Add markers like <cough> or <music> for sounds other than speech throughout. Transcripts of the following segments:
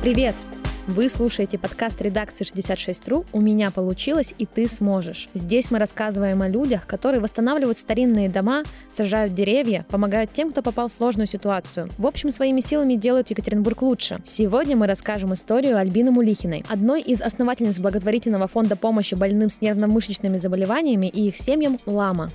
Привет! Вы слушаете подкаст редакции 66.ru «У меня получилось, и ты сможешь». Здесь мы рассказываем о людях, которые восстанавливают старинные дома, сажают деревья, помогают тем, кто попал в сложную ситуацию. В общем, своими силами делают Екатеринбург лучше. Сегодня мы расскажем историю Альбины Мулихиной, одной из основательниц благотворительного фонда помощи больным с нервно-мышечными заболеваниями и их семьям «Лама».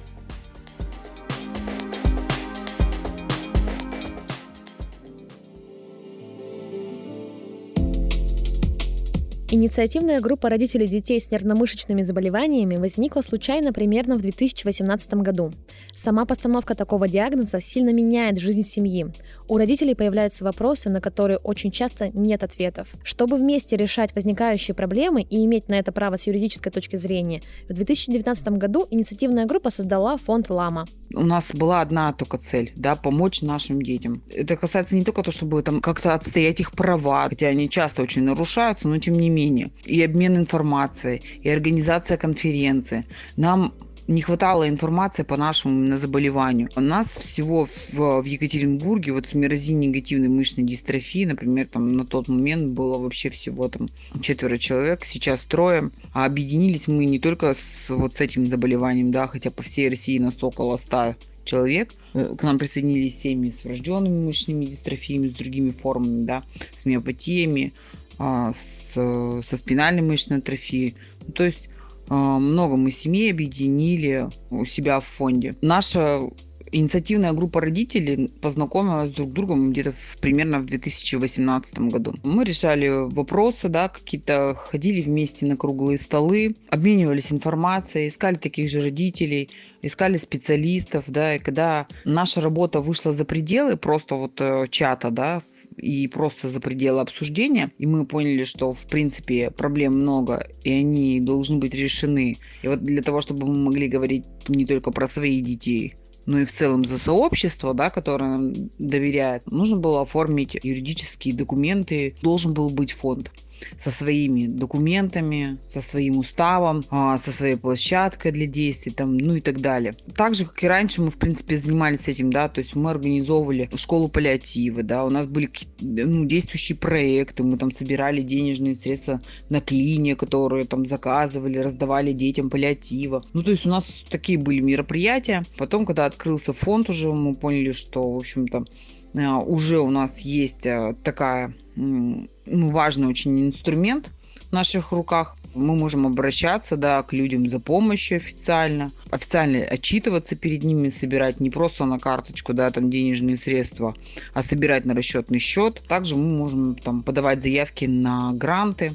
Инициативная группа родителей детей с нервно-мышечными заболеваниями возникла случайно примерно в 2018 году. Сама постановка такого диагноза сильно меняет жизнь семьи. У родителей появляются вопросы, на которые очень часто нет ответов. Чтобы вместе решать возникающие проблемы и иметь на это право с юридической точки зрения, в 2019 году инициативная группа создала фонд «Лама». У нас была одна только цель, да, помочь нашим детям. Это касается не только того, чтобы там как-то отстоять их права, хотя они часто очень нарушаются, но тем не менее обучение, и обмен информацией, и организация конференции. Нам не хватало информации по нашему именно заболеванию. У нас всего в, в Екатеринбурге вот с мирозин негативной мышечной дистрофии, например, там на тот момент было вообще всего там четверо человек, сейчас трое. А объединились мы не только с, вот с этим заболеванием, да, хотя по всей России нас около 100 человек. Э, к нам присоединились семьи с врожденными мышечными дистрофиями, с другими формами, да, с миопатиями, с, со спинальной мышечной атрофией. Ну, то есть а, много мы семей объединили у себя в фонде. Наша инициативная группа родителей познакомилась друг с другом где-то примерно в 2018 году. Мы решали вопросы, да, какие-то ходили вместе на круглые столы, обменивались информацией, искали таких же родителей, искали специалистов, да, и когда наша работа вышла за пределы просто вот э, чата, да, и просто за пределы обсуждения. И мы поняли, что в принципе проблем много, и они должны быть решены. И вот для того, чтобы мы могли говорить не только про своих детей, но и в целом за сообщество, да, которое нам доверяет, нужно было оформить юридические документы, должен был быть фонд со своими документами, со своим уставом, а, со своей площадкой для действий, там, ну и так далее. Так же, как и раньше, мы, в принципе, занимались этим, да, то есть мы организовывали школу паллиативы, да, у нас были ну, действующие проекты, мы там собирали денежные средства на клине, которые там заказывали, раздавали детям паллиатива. Ну, то есть у нас такие были мероприятия. Потом, когда открылся фонд уже, мы поняли, что, в общем-то, уже у нас есть а, такая ну, важный очень инструмент в наших руках. Мы можем обращаться да, к людям за помощью официально, официально отчитываться перед ними, собирать не просто на карточку да, там денежные средства, а собирать на расчетный счет. Также мы можем там, подавать заявки на гранты,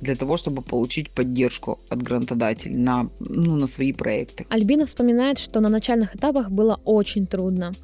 для того, чтобы получить поддержку от грантодателей на, ну, на свои проекты. Альбина вспоминает, что на начальных этапах было очень трудно.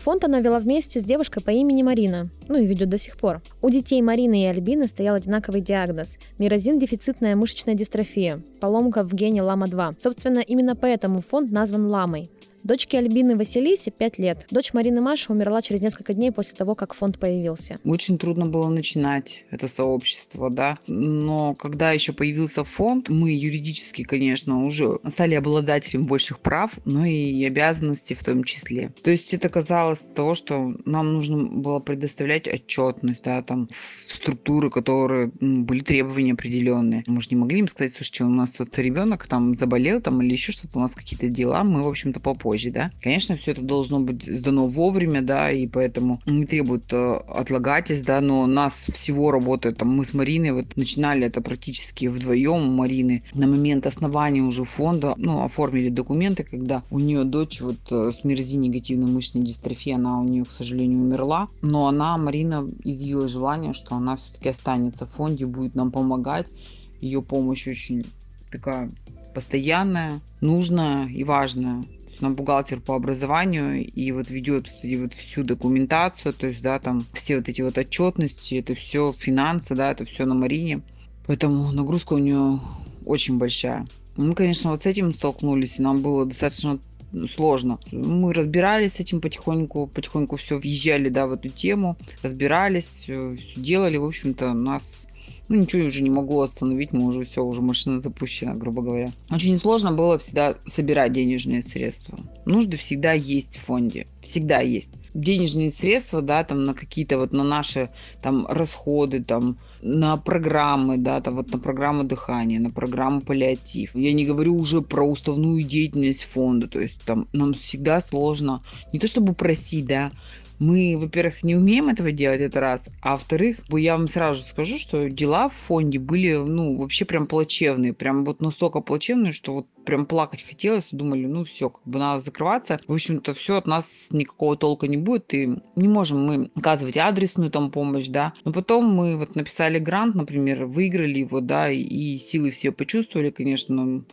Фонд она вела вместе с девушкой по имени Марина, ну и ведет до сих пор. У детей Марины и Альбины стоял одинаковый диагноз – мирозин-дефицитная мышечная дистрофия, поломка в гене ЛАМА-2. Собственно, именно поэтому фонд назван ЛАМой. Дочке Альбины Василисе 5 лет. Дочь Марины Маша умерла через несколько дней после того, как фонд появился. Очень трудно было начинать это сообщество, да. Но когда еще появился фонд, мы юридически, конечно, уже стали обладателем больших прав, но и обязанностей в том числе. То есть это казалось того, что нам нужно было предоставлять отчетность, да, там, в структуры, которые ну, были требования определенные. Мы же не могли им сказать, слушайте, у нас тут ребенок там заболел там или еще что-то, у нас какие-то дела, мы, в общем-то, попозже позже, да. Конечно, все это должно быть сдано вовремя, да, и поэтому не требует э, отлагательств, да, но нас всего работает, там, мы с Мариной вот начинали это практически вдвоем у Марины. На момент основания уже фонда, ну, оформили документы, когда у нее дочь вот э, с мирзи негативной мышечной дистрофии, она у нее, к сожалению, умерла, но она, Марина, изъявила желание, что она все-таки останется в фонде, будет нам помогать. Ее помощь очень такая постоянная, нужная и важная она бухгалтер по образованию и вот ведет и вот всю документацию, то есть, да, там все вот эти вот отчетности, это все финансы, да, это все на Марине. Поэтому нагрузка у нее очень большая. Мы, конечно, вот с этим столкнулись, и нам было достаточно сложно. Мы разбирались с этим потихоньку, потихоньку все въезжали, да, в эту тему, разбирались, все делали. В общем-то, нас ну, ничего уже не могло остановить, мы уже все, уже машина запущена, грубо говоря. Очень сложно было всегда собирать денежные средства. Нужды всегда есть в фонде, всегда есть. Денежные средства, да, там на какие-то вот на наши там расходы, там на программы, да, там вот на программу дыхания, на программу паллиатив. Я не говорю уже про уставную деятельность фонда, то есть там нам всегда сложно не то чтобы просить, да, мы, во-первых, не умеем этого делать, это раз. А во-вторых, я вам сразу скажу, что дела в фонде были, ну, вообще прям плачевные. Прям вот настолько плачевные, что вот прям плакать хотелось. Думали, ну все, как бы надо закрываться. В общем-то, все от нас никакого толка не будет. И не можем мы оказывать адресную там помощь, да. Но потом мы вот написали грант, например, выиграли его, да, и силы все почувствовали, конечно,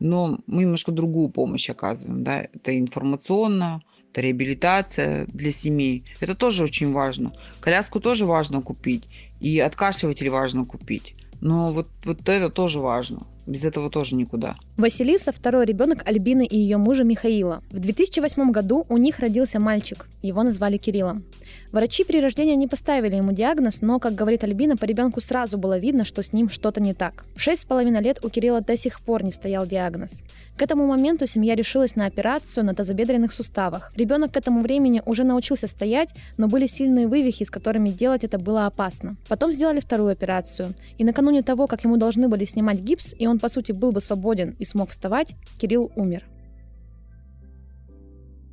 но мы немножко другую помощь оказываем, да. Это информационно, это реабилитация для семей. Это тоже очень важно. Коляску тоже важно купить. И откашливатель важно купить. Но вот, вот это тоже важно. Без этого тоже никуда. Василиса – второй ребенок Альбины и ее мужа Михаила. В 2008 году у них родился мальчик. Его назвали Кириллом. Врачи при рождении не поставили ему диагноз, но, как говорит Альбина, по ребенку сразу было видно, что с ним что-то не так. В шесть с половиной лет у Кирилла до сих пор не стоял диагноз. К этому моменту семья решилась на операцию на тазобедренных суставах. Ребенок к этому времени уже научился стоять, но были сильные вывихи, с которыми делать это было опасно. Потом сделали вторую операцию. И накануне того, как ему должны были снимать гипс, и он, по сути, был бы свободен и смог вставать, Кирилл умер.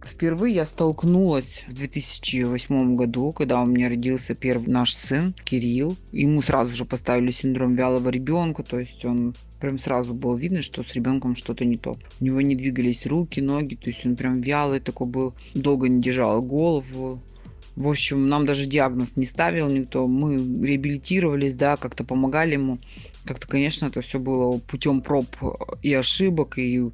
Впервые я столкнулась в 2008 году, когда у меня родился первый наш сын, Кирилл. Ему сразу же поставили синдром вялого ребенка, то есть он прям сразу было видно, что с ребенком что-то не то. У него не двигались руки, ноги, то есть он прям вялый такой был, долго не держал голову. В общем, нам даже диагноз не ставил никто. Мы реабилитировались, да, как-то помогали ему. Как-то, конечно, это все было путем проб и ошибок, и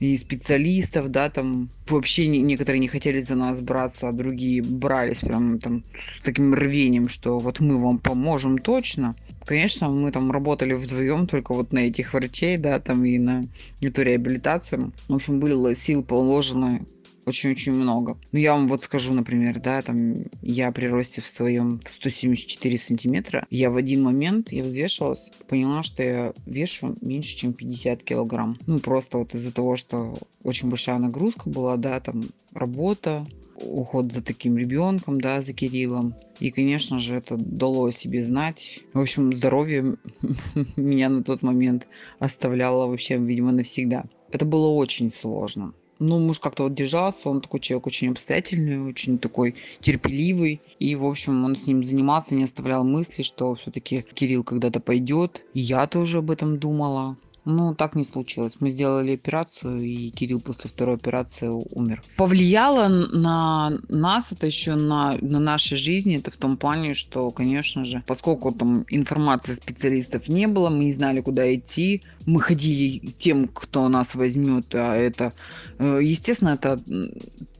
и специалистов, да, там вообще некоторые не хотели за нас браться, а другие брались прям там с таким рвением, что вот мы вам поможем точно. Конечно, мы там работали вдвоем только вот на этих врачей, да, там и на эту реабилитацию. В общем, были сил положены очень-очень много. Ну, я вам вот скажу, например, да, там, я при росте в своем 174 сантиметра, я в один момент, я взвешивалась, поняла, что я вешу меньше, чем 50 килограмм. Ну, просто вот из-за того, что очень большая нагрузка была, да, там, работа, уход за таким ребенком, да, за Кириллом. И, конечно же, это дало о себе знать. В общем, здоровье <laughs> меня на тот момент оставляло вообще, видимо, навсегда. Это было очень сложно ну, муж как-то вот держался, он такой человек очень обстоятельный, очень такой терпеливый. И, в общем, он с ним занимался, не оставлял мысли, что все-таки Кирилл когда-то пойдет. И я тоже об этом думала. Но так не случилось. Мы сделали операцию, и Кирилл после второй операции умер. Повлияло на нас это еще на, на нашей жизни, это в том плане, что, конечно же, поскольку там информации специалистов не было, мы не знали, куда идти, мы ходили тем, кто нас возьмет, а это, э, естественно, это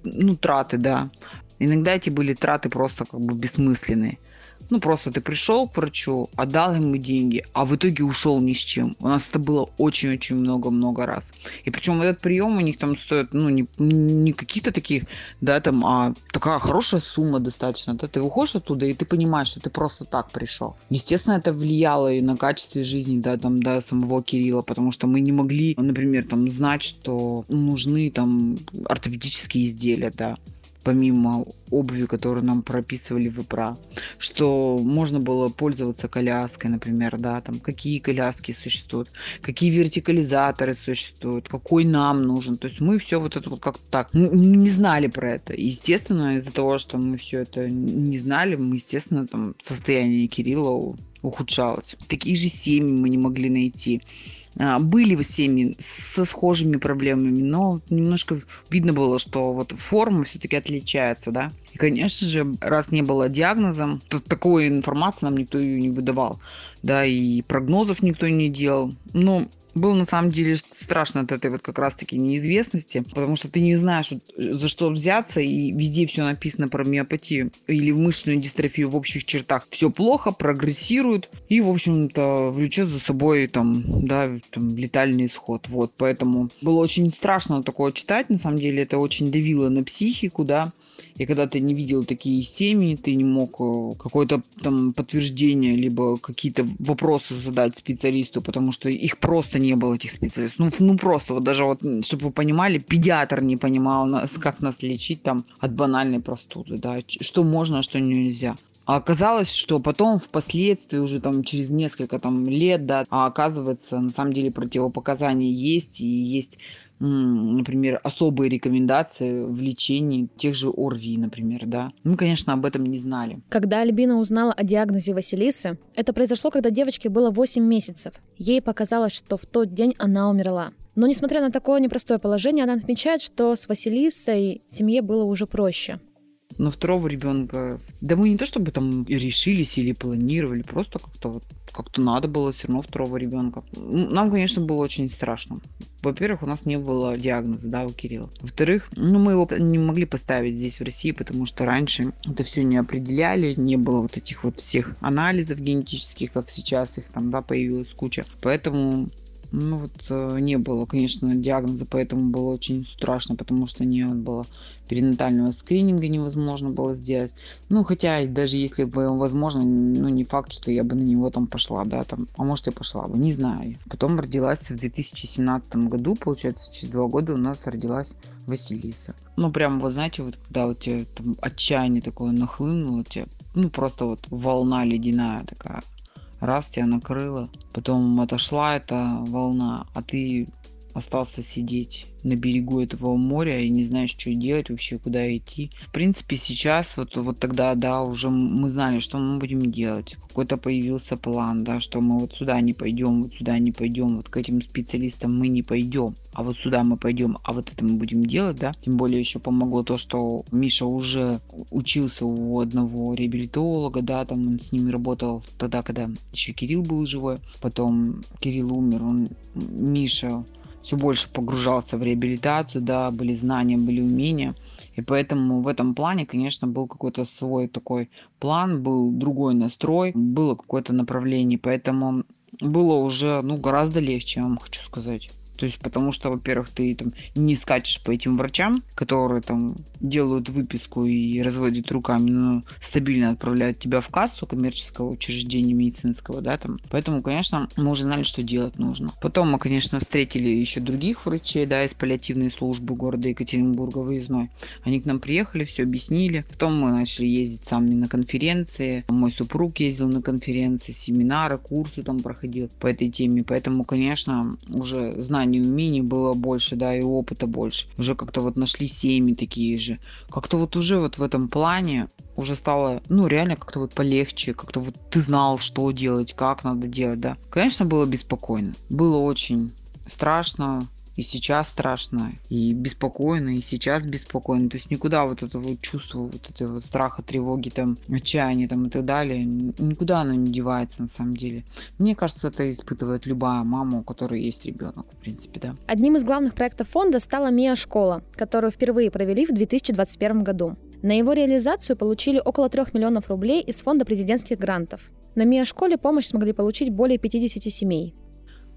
ну, траты, да. Иногда эти были траты просто как бы бессмысленные. Ну, просто ты пришел к врачу, отдал ему деньги, а в итоге ушел ни с чем. У нас это было очень-очень много-много раз. И причем этот прием у них там стоит, ну, не, не каких-то таких, да, там, а такая хорошая сумма достаточно. Да? Ты выходишь оттуда, и ты понимаешь, что ты просто так пришел. Естественно, это влияло и на качество жизни, да, там, да, самого Кирилла, потому что мы не могли, например, там, знать, что нужны там ортопедические изделия, да помимо обуви, которую нам прописывали в ИПРА, что можно было пользоваться коляской, например, да, там, какие коляски существуют, какие вертикализаторы существуют, какой нам нужен. То есть мы все вот это вот как-то так не знали про это. Естественно, из-за того, что мы все это не знали, мы, естественно, там состояние Кирилла ухудшалось. Такие же семьи мы не могли найти. А, были семьи со схожими проблемами, но немножко видно было, что вот форма все-таки отличается, да. И, конечно же, раз не было диагноза, то такой информации нам никто ее не выдавал, да, и прогнозов никто не делал. Но было на самом деле страшно от этой вот как раз-таки неизвестности, потому что ты не знаешь, за что взяться, и везде все написано про миопатию или мышечную дистрофию в общих чертах. Все плохо, прогрессирует и, в общем-то, влечет за собой там, да, там, летальный исход. Вот, поэтому было очень страшно такое читать, на самом деле это очень давило на психику, да, и когда ты не видел такие семьи, ты не мог э, какое-то там подтверждение, либо какие-то вопросы задать специалисту, потому что их просто не было, этих специалистов. Ну, ну просто, вот даже вот, чтобы вы понимали, педиатр не понимал, нас, как нас лечить там от банальной простуды, да, что можно, а что нельзя. А оказалось, что потом впоследствии уже там через несколько там лет, да, а оказывается, на самом деле противопоказания есть и есть например, особые рекомендации в лечении тех же ОРВИ, например, да. Мы, конечно, об этом не знали. Когда Альбина узнала о диагнозе Василисы, это произошло, когда девочке было 8 месяцев. Ей показалось, что в тот день она умерла. Но несмотря на такое непростое положение, она отмечает, что с Василисой семье было уже проще. Но второго ребенка, да мы не то чтобы там решились или планировали, просто как-то вот как-то надо было все равно второго ребенка. Нам, конечно, было очень страшно. Во-первых, у нас не было диагноза, да, у Кирилла. Во-вторых, ну, мы его не могли поставить здесь, в России, потому что раньше это все не определяли, не было вот этих вот всех анализов генетических, как сейчас их там, да, появилась куча. Поэтому ну вот э, не было, конечно, диагноза, поэтому было очень страшно, потому что не было перинатального скрининга невозможно было сделать. Ну, хотя даже если бы возможно, ну, не факт, что я бы на него там пошла, да, там, а может и пошла бы, не знаю. Потом родилась в 2017 году, получается, через два года у нас родилась Василиса. Ну, прям, вот знаете, вот когда у тебя там отчаяние такое нахлынуло, тебе, ну, просто вот волна ледяная такая раз тебя накрыло, потом отошла эта волна, а ты остался сидеть на берегу этого моря и не знаешь, что делать вообще, куда идти. В принципе, сейчас, вот, вот тогда, да, уже мы знали, что мы будем делать. Какой-то появился план, да, что мы вот сюда не пойдем, вот сюда не пойдем, вот к этим специалистам мы не пойдем, а вот сюда мы пойдем, а вот это мы будем делать, да. Тем более еще помогло то, что Миша уже учился у одного реабилитолога, да, там он с ними работал тогда, когда еще Кирилл был живой. Потом Кирилл умер, он, Миша все больше погружался в реабилитацию, да, были знания, были умения. И поэтому в этом плане, конечно, был какой-то свой такой план, был другой настрой, было какое-то направление. Поэтому было уже ну, гораздо легче, я вам хочу сказать. То есть, потому что, во-первых, ты там не скачешь по этим врачам, которые там делают выписку и разводят руками, но стабильно отправляют тебя в кассу коммерческого учреждения медицинского, да, там. Поэтому, конечно, мы уже знали, что делать нужно. Потом мы, конечно, встретили еще других врачей, да, из паллиативной службы города Екатеринбурга выездной. Они к нам приехали, все объяснили. Потом мы начали ездить сами на конференции. Мой супруг ездил на конференции, семинары, курсы там проходил по этой теме. Поэтому, конечно, уже знаем знаний, умений было больше, да, и опыта больше. Уже как-то вот нашли семьи такие же. Как-то вот уже вот в этом плане уже стало, ну, реально как-то вот полегче, как-то вот ты знал, что делать, как надо делать, да. Конечно, было беспокойно. Было очень страшно, и сейчас страшно, и беспокойно, и сейчас беспокойно. То есть никуда вот это вот чувство, вот этого страха, тревоги, там, отчаяния там и так далее, никуда оно не девается на самом деле. Мне кажется, это испытывает любая мама, у которой есть ребенок, в принципе, да. Одним из главных проектов фонда стала МИА-школа, которую впервые провели в 2021 году. На его реализацию получили около 3 миллионов рублей из фонда президентских грантов. На МИА-школе помощь смогли получить более 50 семей.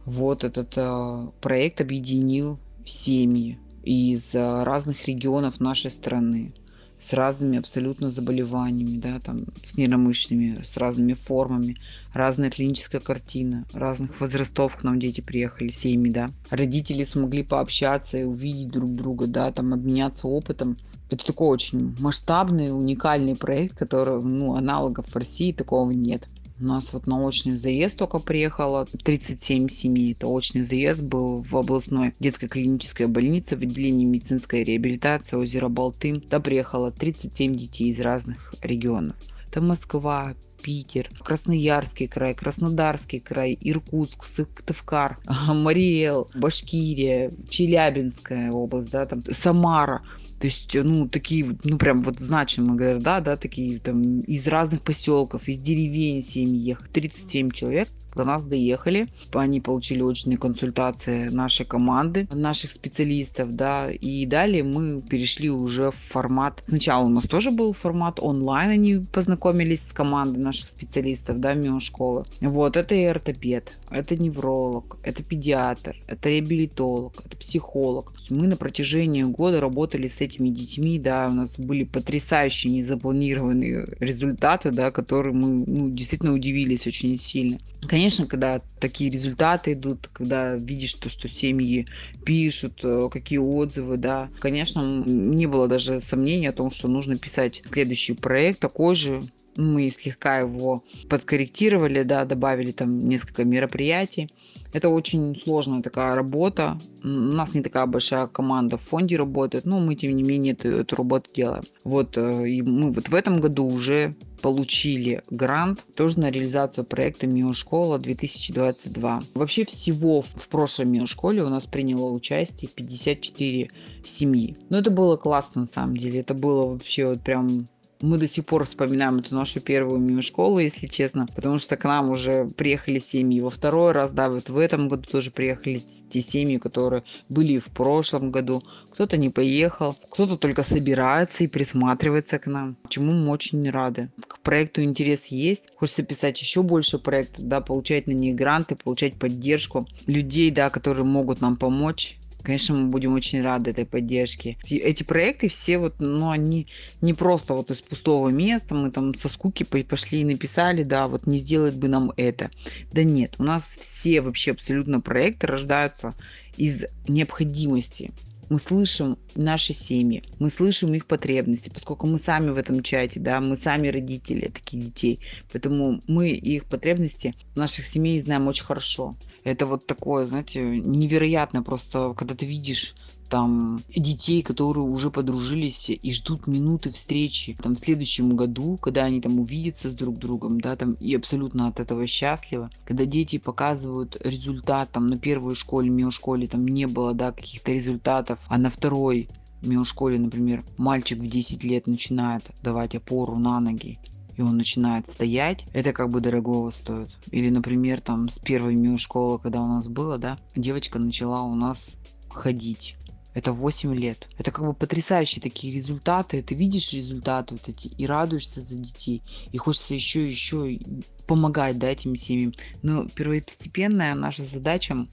Вот этот э, проект объединил семьи из э, разных регионов нашей страны с разными абсолютно заболеваниями, да, там, с нейромышленными, с разными формами, разная клиническая картина, разных возрастов к нам дети приехали, семьи, да. Родители смогли пообщаться и увидеть друг друга, да, там, обменяться опытом. Это такой очень масштабный, уникальный проект, который, ну, аналогов в России такого нет. У нас вот на очный заезд только приехало 37 семей. Это очный заезд был в областной детской клинической больнице в отделении медицинской реабилитации озера Болты. Туда приехало 37 детей из разных регионов. Это Москва, Питер, Красноярский край, Краснодарский край, Иркутск, Сыктывкар, <laughs> Мариэл, Башкирия, Челябинская область, да, там Самара. То есть, ну, такие, ну, прям вот значимые города, да, такие там из разных поселков, из деревень семьи, 37 человек до нас доехали. Они получили очные консультации нашей команды, наших специалистов, да, и далее мы перешли уже в формат. Сначала у нас тоже был формат онлайн, они познакомились с командой наших специалистов, да, школы. Вот, это и ортопед, это невролог, это педиатр, это реабилитолог, это психолог. Мы на протяжении года работали с этими детьми, да, у нас были потрясающие незапланированные результаты, да, которые мы ну, действительно удивились очень сильно. Конечно, когда такие результаты идут, когда видишь то, что семьи пишут, э, какие отзывы, да, конечно, не было даже сомнений о том, что нужно писать следующий проект такой же, Мы слегка его подкорректировали, да, добавили там несколько мероприятий. Это очень сложная такая работа. У нас не такая большая команда в фонде работает, но мы, тем не менее, эту, эту работу делаем. Вот, э, и мы вот в этом году уже получили грант тоже на реализацию проекта Миошкола 2022. Вообще всего в прошлом Миошколе у нас приняло участие 54 семьи. Но это было классно на самом деле. Это было вообще вот прям мы до сих пор вспоминаем эту нашу первую мини-школу, если честно, потому что к нам уже приехали семьи во второй раз, да, вот в этом году тоже приехали те семьи, которые были в прошлом году. Кто-то не поехал, кто-то только собирается и присматривается к нам, чему мы очень рады. К проекту интерес есть, хочется писать еще больше проектов, да, получать на них гранты, получать поддержку людей, да, которые могут нам помочь Конечно, мы будем очень рады этой поддержке. Эти проекты все вот, ну, они не просто вот из пустого места, мы там со скуки пошли и написали, да, вот не сделать бы нам это. Да нет, у нас все вообще абсолютно проекты рождаются из необходимости. Мы слышим наши семьи, мы слышим их потребности, поскольку мы сами в этом чате, да, мы сами родители таких детей, поэтому мы их потребности наших семей знаем очень хорошо. Это вот такое, знаете, невероятно просто, когда ты видишь там детей, которые уже подружились и ждут минуты встречи там в следующем году, когда они там увидятся с друг другом, да, там и абсолютно от этого счастливы. Когда дети показывают результат, там на первой школе, миошколе там не было, да, каких-то результатов, а на второй миошколе, например, мальчик в 10 лет начинает давать опору на ноги, и он начинает стоять, это как бы дорогого стоит. Или, например, там с первой мио-школы, когда у нас было, да, девочка начала у нас ходить. Это 8 лет. Это как бы потрясающие такие результаты. Ты видишь результаты вот эти и радуешься за детей. И хочется еще еще помогать да, этим семьям. Но первостепенная наша задача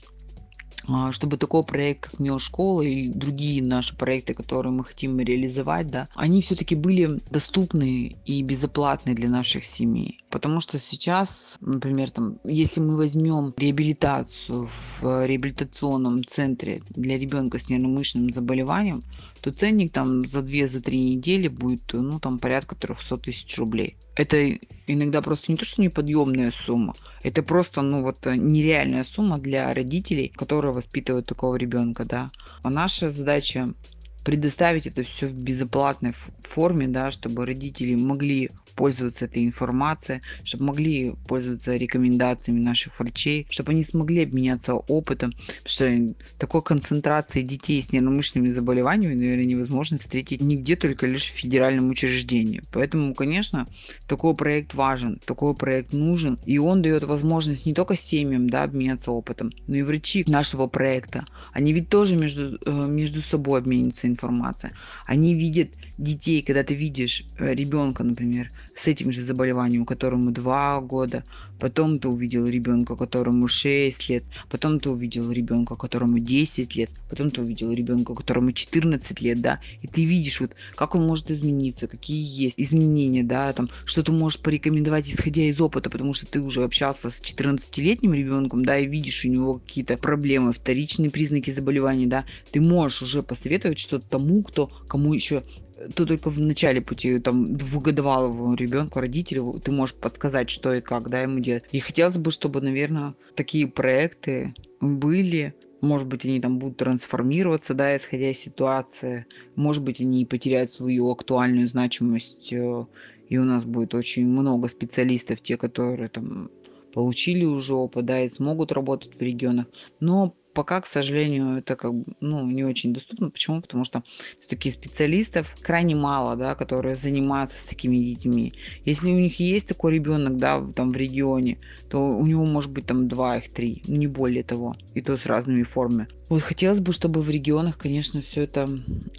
а, чтобы такой проект, как Миошкола и другие наши проекты, которые мы хотим реализовать, да, они все-таки были доступны и безоплатны для наших семей. Потому что сейчас, например, там, если мы возьмем реабилитацию в реабилитационном центре для ребенка с нервно-мышечным заболеванием, то ценник там за 2-3 за недели будет, ну, там порядка 300 тысяч рублей. Это иногда просто не то, что неподъемная сумма, это просто, ну вот, нереальная сумма для родителей, которые воспитывают такого ребенка, да. А наша задача предоставить это все в безоплатной форме, да, чтобы родители могли пользоваться этой информацией, чтобы могли пользоваться рекомендациями наших врачей, чтобы они смогли обменяться опытом, потому что такой концентрации детей с нервно-мышечными заболеваниями, наверное, невозможно встретить нигде, только лишь в федеральном учреждении. Поэтому, конечно, такой проект важен, такой проект нужен, и он дает возможность не только семьям да, обменяться опытом, но и врачи нашего проекта. Они ведь тоже между, э, между собой обмениваются информацией. Они видят детей, когда ты видишь э, ребенка, например, с этим же заболеванием, которому 2 года, потом ты увидел ребенка, которому 6 лет, потом ты увидел ребенка, которому 10 лет, потом ты увидел ребенка, которому 14 лет, да, и ты видишь вот, как он может измениться, какие есть изменения, да, там, что ты можешь порекомендовать, исходя из опыта, потому что ты уже общался с 14-летним ребенком, да, и видишь у него какие-то проблемы, вторичные признаки заболевания, да, ты можешь уже посоветовать что-то тому, кто, кому еще то только в начале пути, там, двухгодовалому ребенку, родителю, ты можешь подсказать, что и как, да, ему делать. И хотелось бы, чтобы, наверное, такие проекты были, может быть, они там будут трансформироваться, да, исходя из ситуации. Может быть, они потеряют свою актуальную значимость, э, и у нас будет очень много специалистов, те, которые там получили уже опыт, да, и смогут работать в регионах. Но пока, к сожалению, это как бы, ну, не очень доступно. Почему? Потому что все-таки специалистов крайне мало, да, которые занимаются с такими детьми. Если у них есть такой ребенок, да, там в регионе, то у него может быть там два их три, ну, не более того, и то с разными формами. Вот хотелось бы, чтобы в регионах, конечно, все это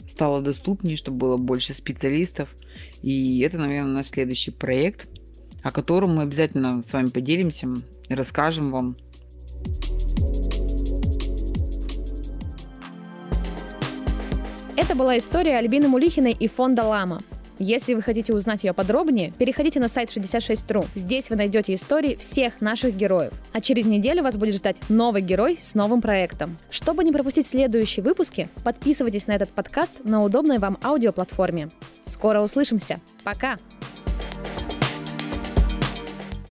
стало доступнее, чтобы было больше специалистов. И это, наверное, наш следующий проект, о котором мы обязательно с вами поделимся, расскажем вам. Это была история Альбины Мулихиной и фонда «Лама». Если вы хотите узнать ее подробнее, переходите на сайт 66.ru. Здесь вы найдете истории всех наших героев. А через неделю вас будет ждать новый герой с новым проектом. Чтобы не пропустить следующие выпуски, подписывайтесь на этот подкаст на удобной вам аудиоплатформе. Скоро услышимся. Пока!